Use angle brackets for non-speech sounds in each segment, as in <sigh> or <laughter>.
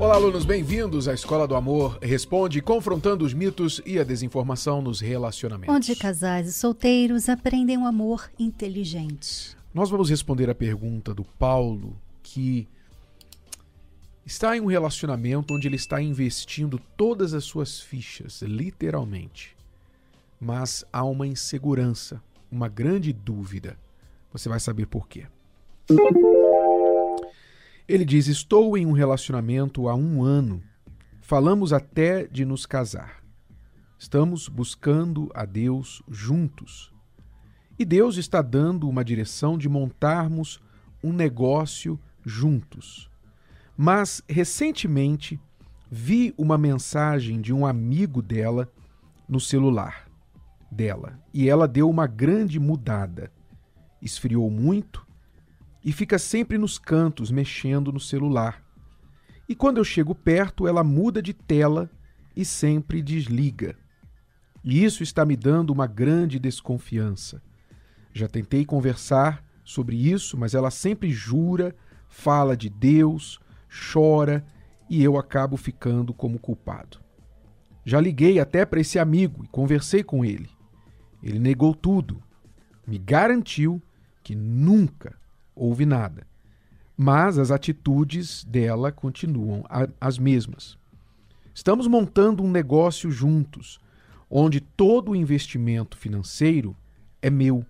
Olá, alunos, bem-vindos à Escola do Amor Responde, confrontando os mitos e a desinformação nos relacionamentos. Onde casais e solteiros aprendem um amor inteligente. Nós vamos responder a pergunta do Paulo, que está em um relacionamento onde ele está investindo todas as suas fichas, literalmente. Mas há uma insegurança, uma grande dúvida. Você vai saber por quê. Ele diz: Estou em um relacionamento há um ano. Falamos até de nos casar. Estamos buscando a Deus juntos. E Deus está dando uma direção de montarmos um negócio juntos. Mas, recentemente, vi uma mensagem de um amigo dela no celular dela e ela deu uma grande mudada. Esfriou muito e fica sempre nos cantos mexendo no celular. E quando eu chego perto, ela muda de tela e sempre desliga. E isso está me dando uma grande desconfiança. Já tentei conversar sobre isso, mas ela sempre jura, fala de Deus, chora e eu acabo ficando como culpado. Já liguei até para esse amigo e conversei com ele. Ele negou tudo, me garantiu que nunca houve nada. Mas as atitudes dela continuam as mesmas. Estamos montando um negócio juntos, onde todo o investimento financeiro é meu.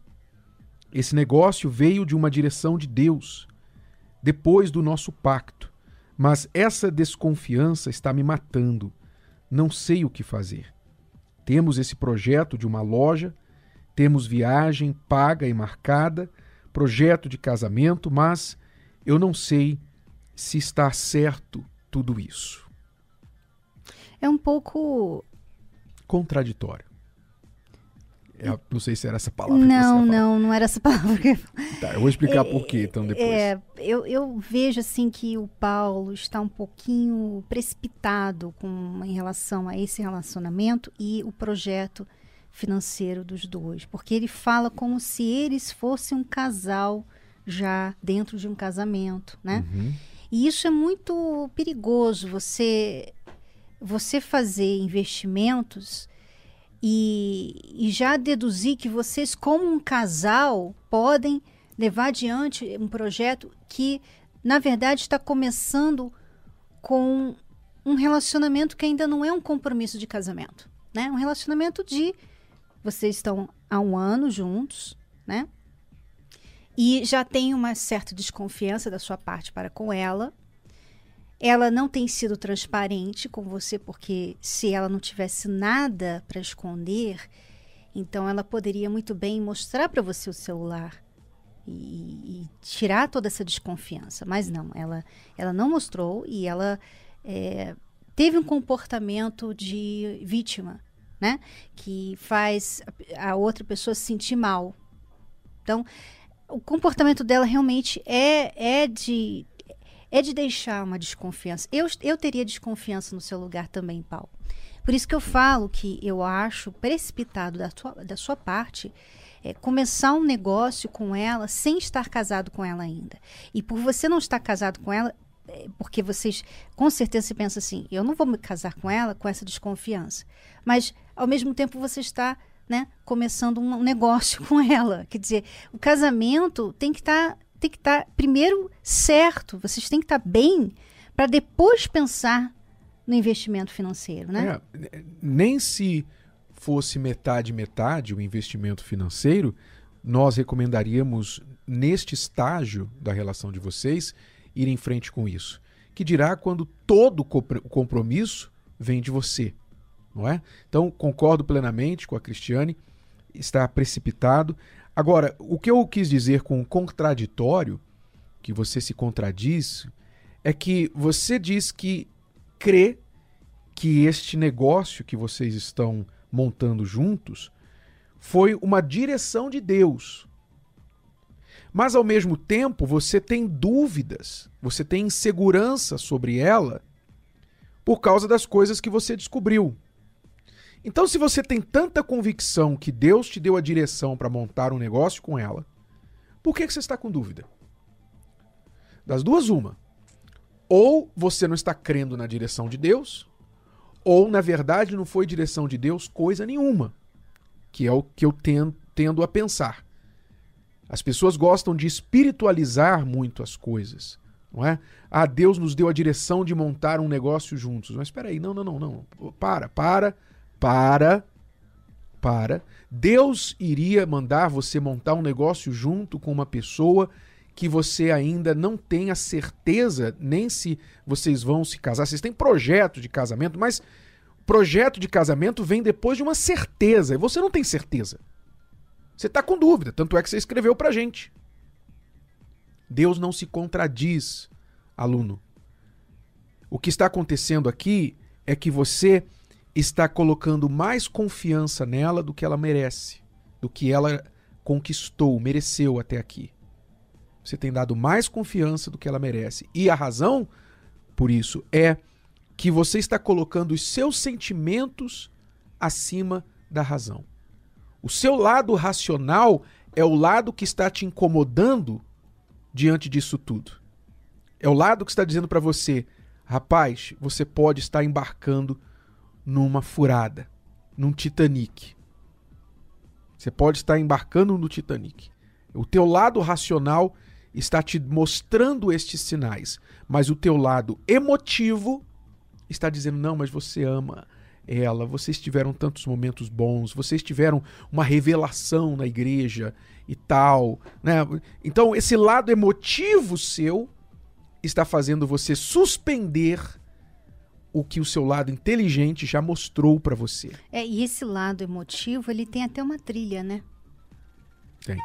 Esse negócio veio de uma direção de Deus, depois do nosso pacto. Mas essa desconfiança está me matando. Não sei o que fazer. Temos esse projeto de uma loja, temos viagem paga e marcada, projeto de casamento, mas eu não sei se está certo tudo isso. É um pouco contraditório. É, não sei se era essa palavra. Não, não, não era essa <laughs> palavra. Que... Tá, eu vou explicar é, por quê, então depois. É, eu, eu vejo assim que o Paulo está um pouquinho precipitado com em relação a esse relacionamento e o projeto financeiro dos dois, porque ele fala como se eles fossem um casal já dentro de um casamento, né? Uhum. E isso é muito perigoso, você você fazer investimentos e, e já deduzir que vocês como um casal podem levar adiante um projeto que na verdade está começando com um relacionamento que ainda não é um compromisso de casamento, né? Um relacionamento de vocês estão há um ano juntos, né? E já tem uma certa desconfiança da sua parte para com ela. Ela não tem sido transparente com você, porque se ela não tivesse nada para esconder, então ela poderia muito bem mostrar para você o celular e, e, tirar toda essa desconfiança. Mas não, ela, ela não mostrou e ela é, teve um comportamento de vítima né? Que faz a outra pessoa se sentir mal. Então, o comportamento dela realmente é, é de é de deixar uma desconfiança. Eu, eu teria desconfiança no seu lugar também, Paulo. Por isso que eu falo que eu acho precipitado da, tua, da sua parte é, começar um negócio com ela sem estar casado com ela ainda. E por você não estar casado com ela, é, porque vocês com certeza se pensa assim, eu não vou me casar com ela com essa desconfiança. Mas ao mesmo tempo você está né, começando um negócio <laughs> com ela. Quer dizer, o casamento tem que estar tá, tem que estar tá, primeiro certo, vocês têm que estar tá bem para depois pensar no investimento financeiro, né? É, nem se fosse metade metade o investimento financeiro, nós recomendaríamos neste estágio da relação de vocês ir em frente com isso. Que dirá quando todo o compromisso vem de você não é? Então, concordo plenamente com a Cristiane, está precipitado. Agora, o que eu quis dizer com contraditório, que você se contradiz, é que você diz que crê que este negócio que vocês estão montando juntos foi uma direção de Deus. Mas ao mesmo tempo, você tem dúvidas, você tem insegurança sobre ela por causa das coisas que você descobriu. Então, se você tem tanta convicção que Deus te deu a direção para montar um negócio com ela, por que, que você está com dúvida? Das duas, uma. Ou você não está crendo na direção de Deus, ou na verdade não foi direção de Deus coisa nenhuma, que é o que eu tendo, a pensar. As pessoas gostam de espiritualizar muito as coisas, não é? Ah, Deus nos deu a direção de montar um negócio juntos. Mas espera aí, não, não, não, não. Para, para, para, para. Deus iria mandar você montar um negócio junto com uma pessoa que você ainda não tem a certeza nem se vocês vão se casar. Vocês têm projeto de casamento, mas projeto de casamento vem depois de uma certeza. E você não tem certeza. Você está com dúvida, tanto é que você escreveu para gente. Deus não se contradiz, aluno. O que está acontecendo aqui é que você está colocando mais confiança nela do que ela merece, do que ela conquistou, mereceu até aqui. Você tem dado mais confiança do que ela merece. E a razão por isso é que você está colocando os seus sentimentos acima da razão. O seu lado racional é o lado que está te incomodando diante disso tudo. É o lado que está dizendo para você, rapaz, você pode estar embarcando numa furada, num Titanic. Você pode estar embarcando no Titanic. O teu lado racional está te mostrando estes sinais, mas o teu lado emotivo está dizendo: não, mas você ama ela, vocês tiveram tantos momentos bons, vocês tiveram uma revelação na igreja e tal, né? Então esse lado emotivo seu está fazendo você suspender o que o seu lado inteligente já mostrou para você. É, e esse lado emotivo, ele tem até uma trilha, né? Tem.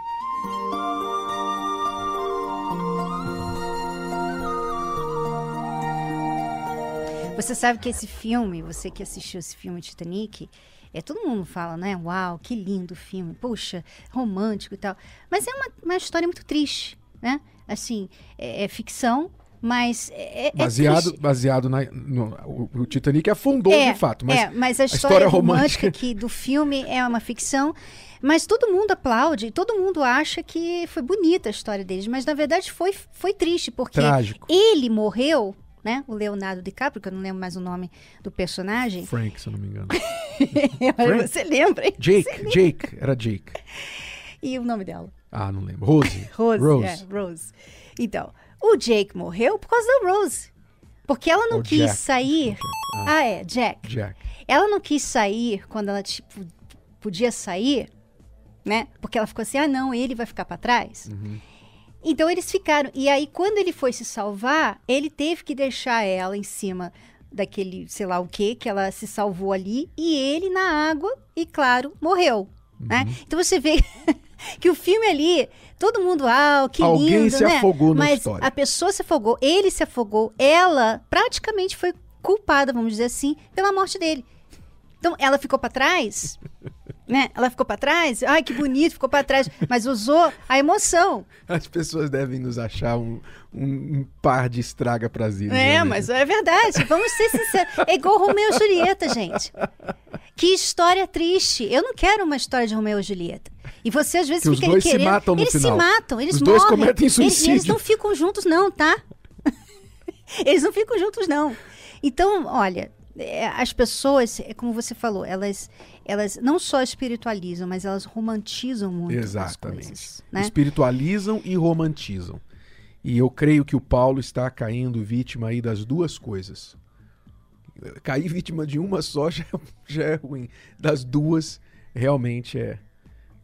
Você sabe que esse filme, você que assistiu esse filme Titanic, é, todo mundo fala, né? Uau, que lindo filme, puxa, romântico e tal. Mas é uma, uma história muito triste, né? Assim, é, é ficção, mas é, é baseado é baseado na no, o, Titanic afundou é, de fato mas é, mas a, a história, história romântica aqui do filme é uma ficção mas todo mundo aplaude todo mundo acha que foi bonita a história deles mas na verdade foi foi triste porque Trágico. ele morreu né? O Leonardo DiCaprio, que eu não lembro mais o nome do personagem. Frank, se eu não me engano. <laughs> Você lembra? Hein? Jake, lembra? Jake, era Jake. E o nome dela? Ah, não lembro. Rose. <laughs> Rose, Rose. É, Rose. Então, o Jake morreu por causa da Rose. Porque ela não quis Jack. sair. Ah. ah. é, Jack. Jack. Ela não quis sair quando ela, tipo, podia sair, né? Porque ela ficou assim: ah, não, ele vai ficar para trás. Uhum. Então eles ficaram. E aí, quando ele foi se salvar, ele teve que deixar ela em cima daquele, sei lá o que, que ela se salvou ali, e ele na água, e claro, morreu. Né? Uhum. Né? Então você vê <laughs> que o filme ali, todo mundo, ah, que Alguém lindo, se né? afogou na Mas história. a pessoa se afogou, ele se afogou, ela praticamente foi culpada, vamos dizer assim, pela morte dele. Então ela ficou para trás <laughs> né? Ela ficou para trás, ai que bonito, ficou para trás, mas usou a emoção. As pessoas devem nos achar um, um, um par de estraga prazer. É, mas é verdade. Vamos ser sinceros. É igual Romeu e Julieta, gente. Que história triste. Eu não quero uma história de Romeu e Julieta. E você às vezes que fica os dois querendo. se matam no eles final. se matam, eles os morrem. dois cometem suicídio. Eles, eles não ficam juntos, não, tá? <laughs> eles não ficam juntos, não. Então, olha, é, as pessoas, é como você falou, elas, elas não só espiritualizam, mas elas romantizam muito Exatamente. as coisas. Né? Espiritualizam e romantizam. E eu creio que o Paulo está caindo vítima aí das duas coisas. Cair vítima de uma só <laughs> já, já é ruim. Das duas, realmente é,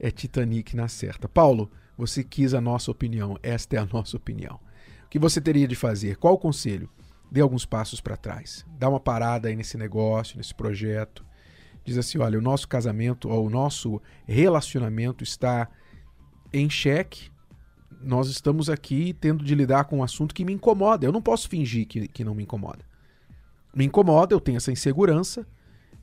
é Titanic na certa. Paulo, você quis a nossa opinião. Esta é a nossa opinião. O que você teria de fazer? Qual o conselho? dê alguns passos para trás. Dá uma parada aí nesse negócio, nesse projeto. Diz assim: olha, o nosso casamento, ou o nosso relacionamento está em xeque. Nós estamos aqui tendo de lidar com um assunto que me incomoda. Eu não posso fingir que, que não me incomoda. Me incomoda, eu tenho essa insegurança,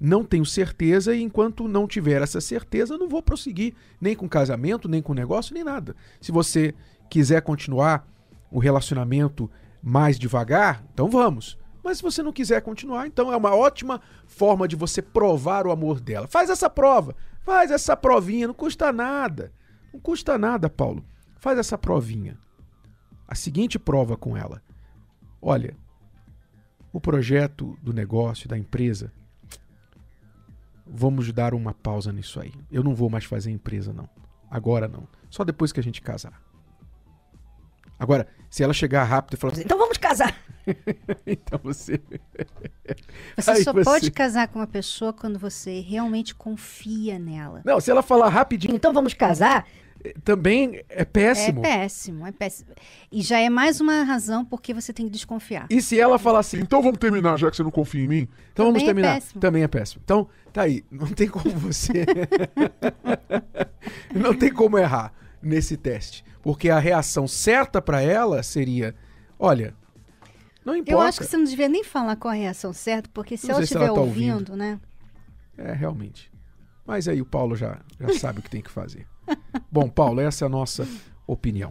não tenho certeza, e enquanto não tiver essa certeza, não vou prosseguir nem com casamento, nem com negócio, nem nada. Se você quiser continuar o relacionamento mais devagar, então vamos. Mas se você não quiser continuar, então é uma ótima forma de você provar o amor dela. Faz essa prova, faz essa provinha, não custa nada. Não custa nada, Paulo. Faz essa provinha. A seguinte prova com ela. Olha, o projeto do negócio, da empresa, vamos dar uma pausa nisso aí. Eu não vou mais fazer empresa, não. Agora não. Só depois que a gente casar. Agora, se ela chegar rápido e falar assim, então vamos casar. <laughs> então você. <laughs> Você Aí só você... pode casar com uma pessoa quando você realmente confia nela. Não, se ela falar rapidinho. Então vamos casar. Também é péssimo. É péssimo, é péssimo. E já é mais uma razão porque você tem que desconfiar. E se ela falar assim, então vamos terminar, já que você não confia em mim? Então Também vamos é terminar. É. Também é péssimo. Então, tá aí. Não tem como você. <laughs> não tem como errar nesse teste. Porque a reação certa para ela seria: olha, não importa. Eu acho que você não devia nem falar com a reação certa, porque se ela estiver tá ouvindo, ouvindo, né? É, realmente. Mas aí o Paulo já, já sabe o que tem que fazer. Bom, Paulo, essa é a nossa opinião.